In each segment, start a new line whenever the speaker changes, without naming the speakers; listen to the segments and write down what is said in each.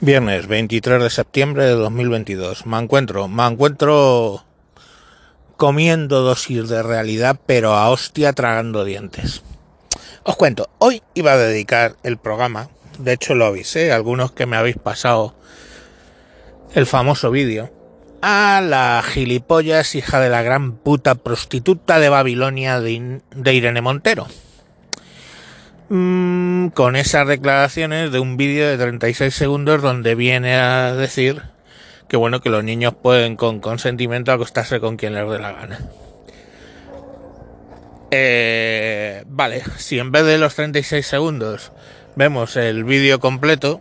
Viernes 23 de septiembre de 2022. Me encuentro, me encuentro comiendo dosis de realidad, pero a hostia tragando dientes. Os cuento, hoy iba a dedicar el programa, de hecho lo avisé, algunos que me habéis pasado el famoso vídeo, a la gilipollas hija de la gran puta prostituta de Babilonia de, de Irene Montero Mm, con esas declaraciones de un vídeo de 36 segundos donde viene a decir que bueno que los niños pueden con consentimiento acostarse con quien les dé la gana. Eh, vale, si en vez de los 36 segundos vemos el vídeo completo,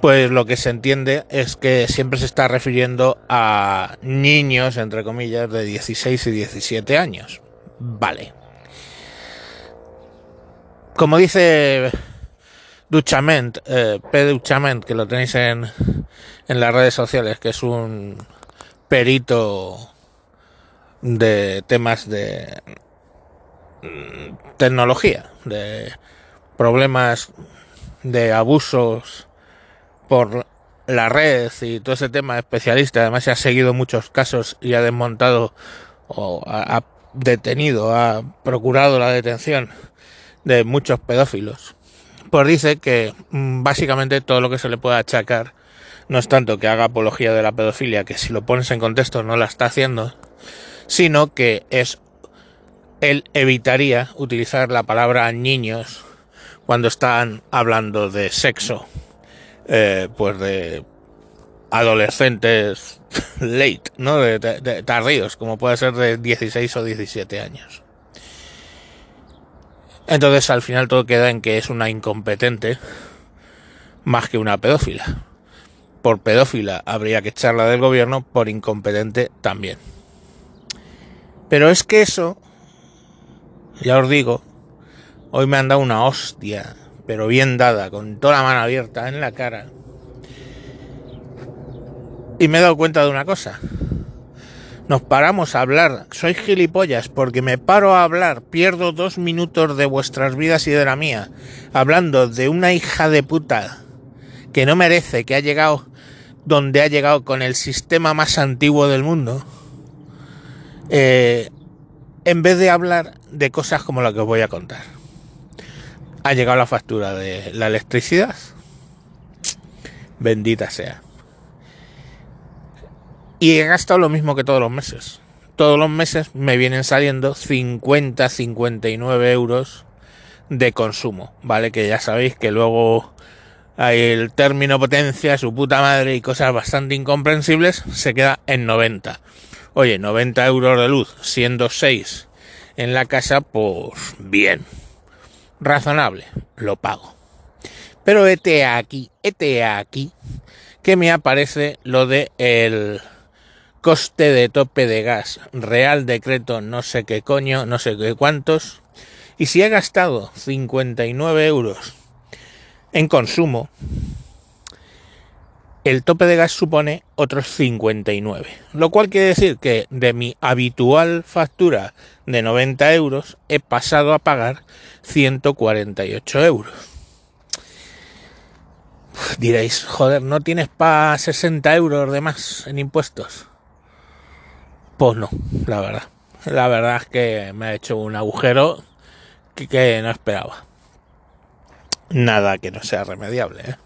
pues lo que se entiende es que siempre se está refiriendo a niños, entre comillas, de 16 y 17 años. Vale. Como dice Duchament, eh, P. Duchament, que lo tenéis en, en las redes sociales, que es un perito de temas de mm, tecnología, de problemas de abusos por la red y todo ese tema especialista. Además, se ha seguido muchos casos y ha desmontado o ha detenido, ha procurado la detención de muchos pedófilos. Pues dice que mm, básicamente todo lo que se le puede achacar no es tanto que haga apología de la pedofilia, que si lo pones en contexto no la está haciendo, sino que es él evitaría utilizar la palabra niños cuando están hablando de sexo, eh, pues de adolescentes late, ¿no? De, de tardíos, como puede ser de 16 o 17 años. Entonces al final todo queda en que es una incompetente más que una pedófila. Por pedófila habría que echarla del gobierno, por incompetente también. Pero es que eso, ya os digo, hoy me han dado una hostia, pero bien dada, con toda la mano abierta en la cara. Y me he dado cuenta de una cosa nos paramos a hablar. Soy gilipollas porque me paro a hablar, pierdo dos minutos de vuestras vidas y de la mía, hablando de una hija de puta que no merece, que ha llegado donde ha llegado con el sistema más antiguo del mundo, eh, en vez de hablar de cosas como la que os voy a contar. Ha llegado la factura de la electricidad. Bendita sea. Y he gastado lo mismo que todos los meses. Todos los meses me vienen saliendo 50, 59 euros de consumo, ¿vale? Que ya sabéis que luego hay el término potencia, su puta madre y cosas bastante incomprensibles, se queda en 90. Oye, 90 euros de luz, siendo 6 en la casa, pues bien. Razonable, lo pago. Pero este aquí, este aquí, que me aparece lo de coste de tope de gas, real decreto no sé qué coño, no sé qué cuántos, y si he gastado 59 euros en consumo, el tope de gas supone otros 59, lo cual quiere decir que de mi habitual factura de 90 euros he pasado a pagar 148 euros. Diréis, joder, ¿no tienes para 60 euros de más en impuestos? Pues no, la verdad. La verdad es que me ha hecho un agujero que, no esperaba. Nada que no sea remediable. ¿eh?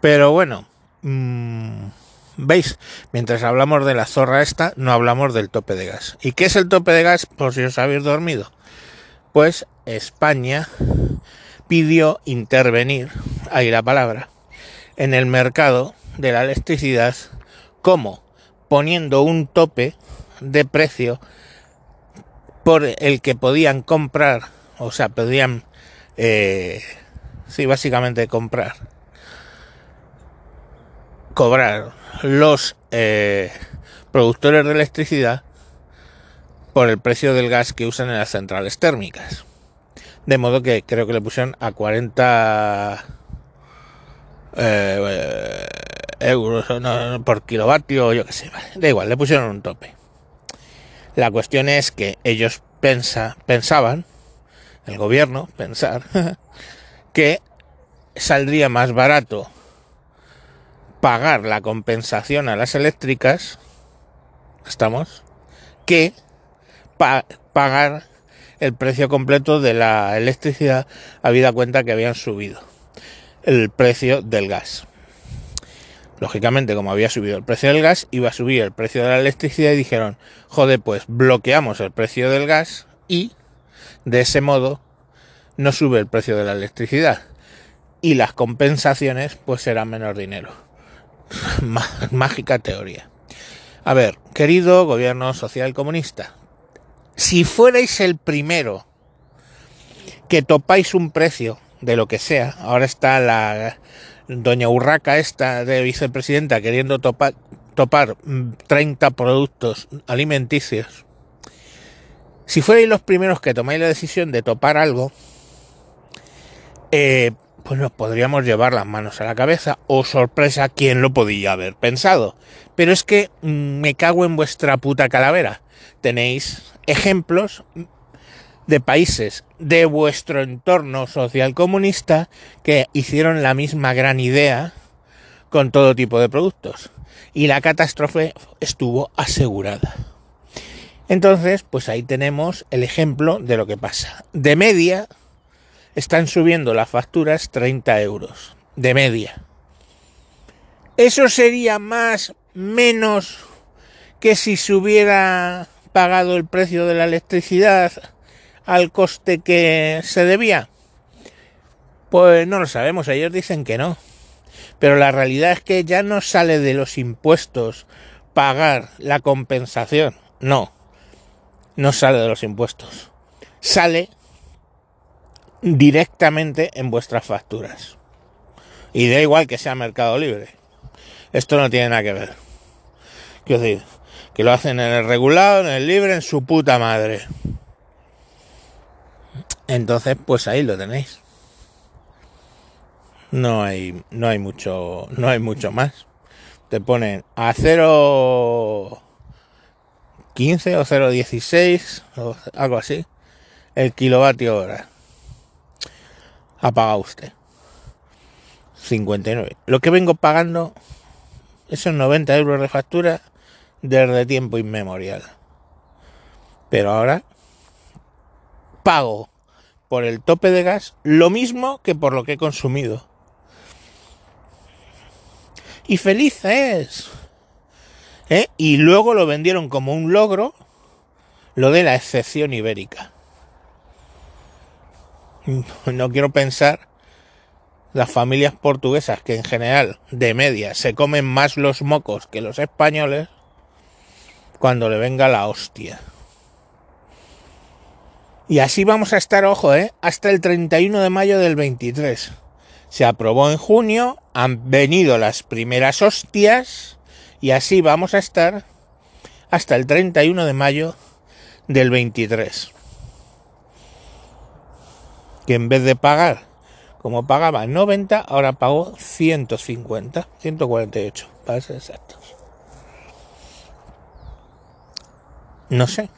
Pero bueno, mmm, veis, mientras hablamos de la zorra esta, no hablamos del tope de gas. ¿Y qué es el tope de gas? Por si os habéis dormido. Pues España pidió intervenir, ahí la palabra, en el mercado de la electricidad como poniendo un tope de precio por el que podían comprar, o sea, podían, eh, sí, básicamente comprar, cobrar los eh, productores de electricidad por el precio del gas que usan en las centrales térmicas. De modo que creo que le pusieron a 40 eh, euros por kilovatio, yo qué sé, da igual, le pusieron un tope. La cuestión es que ellos pensa, pensaban, el gobierno pensar, que saldría más barato pagar la compensación a las eléctricas, estamos, que pagar el precio completo de la electricidad, habida cuenta que habían subido el precio del gas. Lógicamente, como había subido el precio del gas, iba a subir el precio de la electricidad y dijeron, joder, pues bloqueamos el precio del gas y de ese modo no sube el precio de la electricidad y las compensaciones pues serán menos dinero. Mágica teoría. A ver, querido gobierno social comunista, si fuerais el primero que topáis un precio de lo que sea, ahora está la doña Urraca esta de vicepresidenta queriendo topar, topar 30 productos alimenticios, si fuerais los primeros que tomáis la decisión de topar algo, eh, pues nos podríamos llevar las manos a la cabeza. O sorpresa, ¿quién lo podía haber pensado? Pero es que mm, me cago en vuestra puta calavera. Tenéis ejemplos de países de vuestro entorno social comunista que hicieron la misma gran idea con todo tipo de productos. Y la catástrofe estuvo asegurada. Entonces, pues ahí tenemos el ejemplo de lo que pasa. De media, están subiendo las facturas 30 euros de media. Eso sería más, menos que si se hubiera pagado el precio de la electricidad al coste que se debía. Pues no lo sabemos, ellos dicen que no. Pero la realidad es que ya no sale de los impuestos pagar la compensación. No, no sale de los impuestos. Sale directamente en vuestras facturas. Y da igual que sea Mercado Libre. Esto no tiene nada que ver. Quiero decir, que lo hacen en el regulado, en el libre, en su puta madre. Entonces, pues ahí lo tenéis. No hay, no hay mucho, no hay mucho más. Te ponen a 0.15 o 0.16 o algo así el kilovatio hora ha pagado usted. 59. Lo que vengo pagando esos 90 euros de factura desde tiempo inmemorial. Pero ahora pago por el tope de gas lo mismo que por lo que he consumido. Y feliz es. ¿Eh? Y luego lo vendieron como un logro lo de la excepción ibérica. no quiero pensar las familias portuguesas que en general de media se comen más los mocos que los españoles cuando le venga la hostia. Y así vamos a estar, ojo, ¿eh? hasta el 31 de mayo del 23. Se aprobó en junio, han venido las primeras hostias y así vamos a estar hasta el 31 de mayo del 23 que en vez de pagar como pagaba 90, ahora pagó 150, 148, para ser exactos. No sé.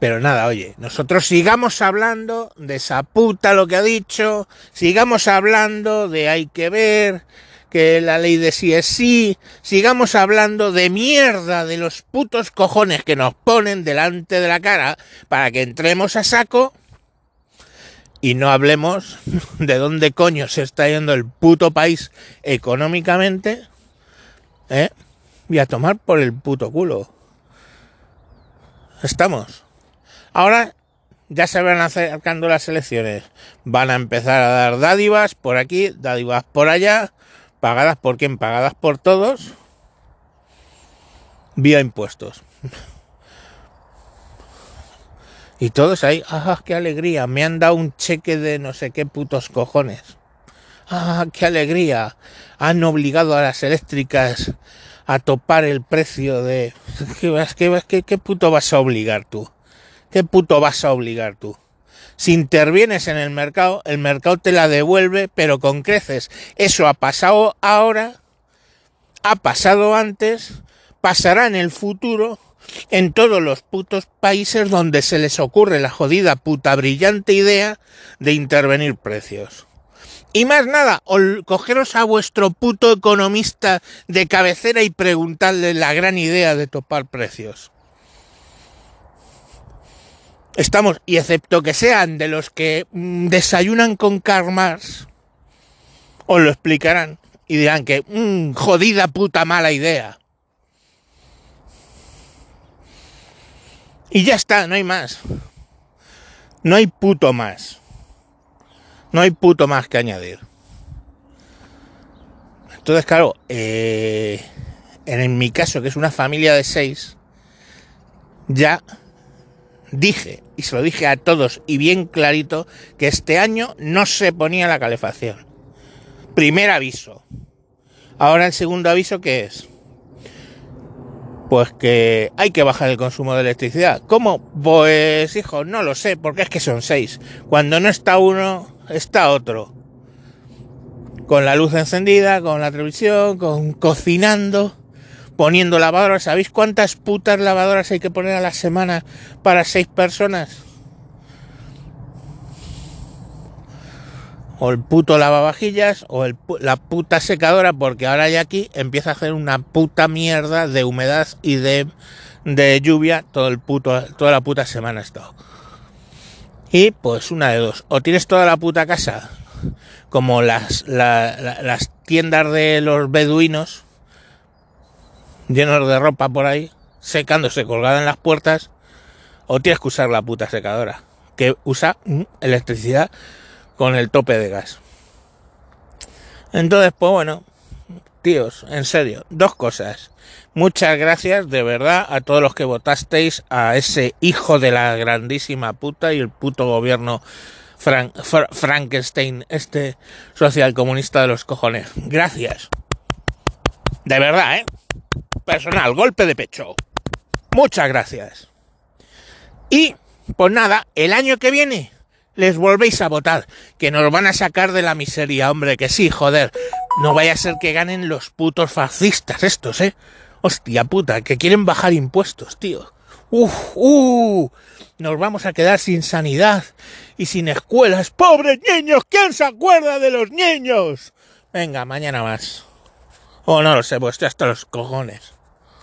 Pero nada, oye, nosotros sigamos hablando de esa puta lo que ha dicho, sigamos hablando de hay que ver, que la ley de sí es sí, sigamos hablando de mierda de los putos cojones que nos ponen delante de la cara para que entremos a saco y no hablemos de dónde coño se está yendo el puto país económicamente. ¿Eh? Y a tomar por el puto culo. Estamos. Ahora ya se van acercando las elecciones. Van a empezar a dar dádivas por aquí, dádivas por allá, pagadas por quién, pagadas por todos, vía impuestos. Y todos ahí, ¡ah, qué alegría! Me han dado un cheque de no sé qué putos cojones. ¡Ah, qué alegría! Han obligado a las eléctricas a topar el precio de... ¿Qué, qué, qué, qué puto vas a obligar tú? ¿Qué puto vas a obligar tú? Si intervienes en el mercado, el mercado te la devuelve, pero con creces. Eso ha pasado ahora, ha pasado antes, pasará en el futuro en todos los putos países donde se les ocurre la jodida puta brillante idea de intervenir precios. Y más nada, cogeros a vuestro puto economista de cabecera y preguntarle la gran idea de topar precios. Estamos, y excepto que sean de los que mm, desayunan con Karmars, os lo explicarán y dirán que mmm, jodida puta mala idea. Y ya está, no hay más. No hay puto más. No hay puto más que añadir. Entonces, claro, eh, en mi caso, que es una familia de seis, ya dije, y se lo dije a todos, y bien clarito, que este año no se ponía la calefacción. Primer aviso. Ahora el segundo aviso, ¿qué es? Pues que hay que bajar el consumo de electricidad. ¿Cómo? Pues, hijo, no lo sé, porque es que son seis. Cuando no está uno, está otro. Con la luz encendida, con la televisión, con cocinando, poniendo lavadoras. ¿Sabéis cuántas putas lavadoras hay que poner a la semana para seis personas? O el puto lavavajillas o el, la puta secadora, porque ahora ya aquí empieza a hacer una puta mierda de humedad y de, lluvia todo el puto, toda la puta semana esto. Y pues una de dos. O tienes toda la puta casa como las tiendas de los beduinos llenos de ropa por ahí, secándose colgada en las puertas, o tienes que usar la puta secadora, que usa electricidad con el tope de gas. Entonces, pues bueno, tíos, en serio, dos cosas. Muchas gracias de verdad a todos los que votasteis a ese hijo de la grandísima puta y el puto gobierno Frankenstein, este social comunista de los cojones. Gracias. De verdad, ¿eh? Personal, golpe de pecho. Muchas gracias. Y, pues nada, el año que viene les volvéis a votar, que nos van a sacar de la miseria, hombre, que sí, joder. No vaya a ser que ganen los putos fascistas estos, ¿eh? Hostia puta, que quieren bajar impuestos, tío. Uf, uh, nos vamos a quedar sin sanidad y sin escuelas. ¡Pobres niños! ¿Quién se acuerda de los niños? Venga, mañana más. Oh, no lo sé, pues estoy hasta los cojones.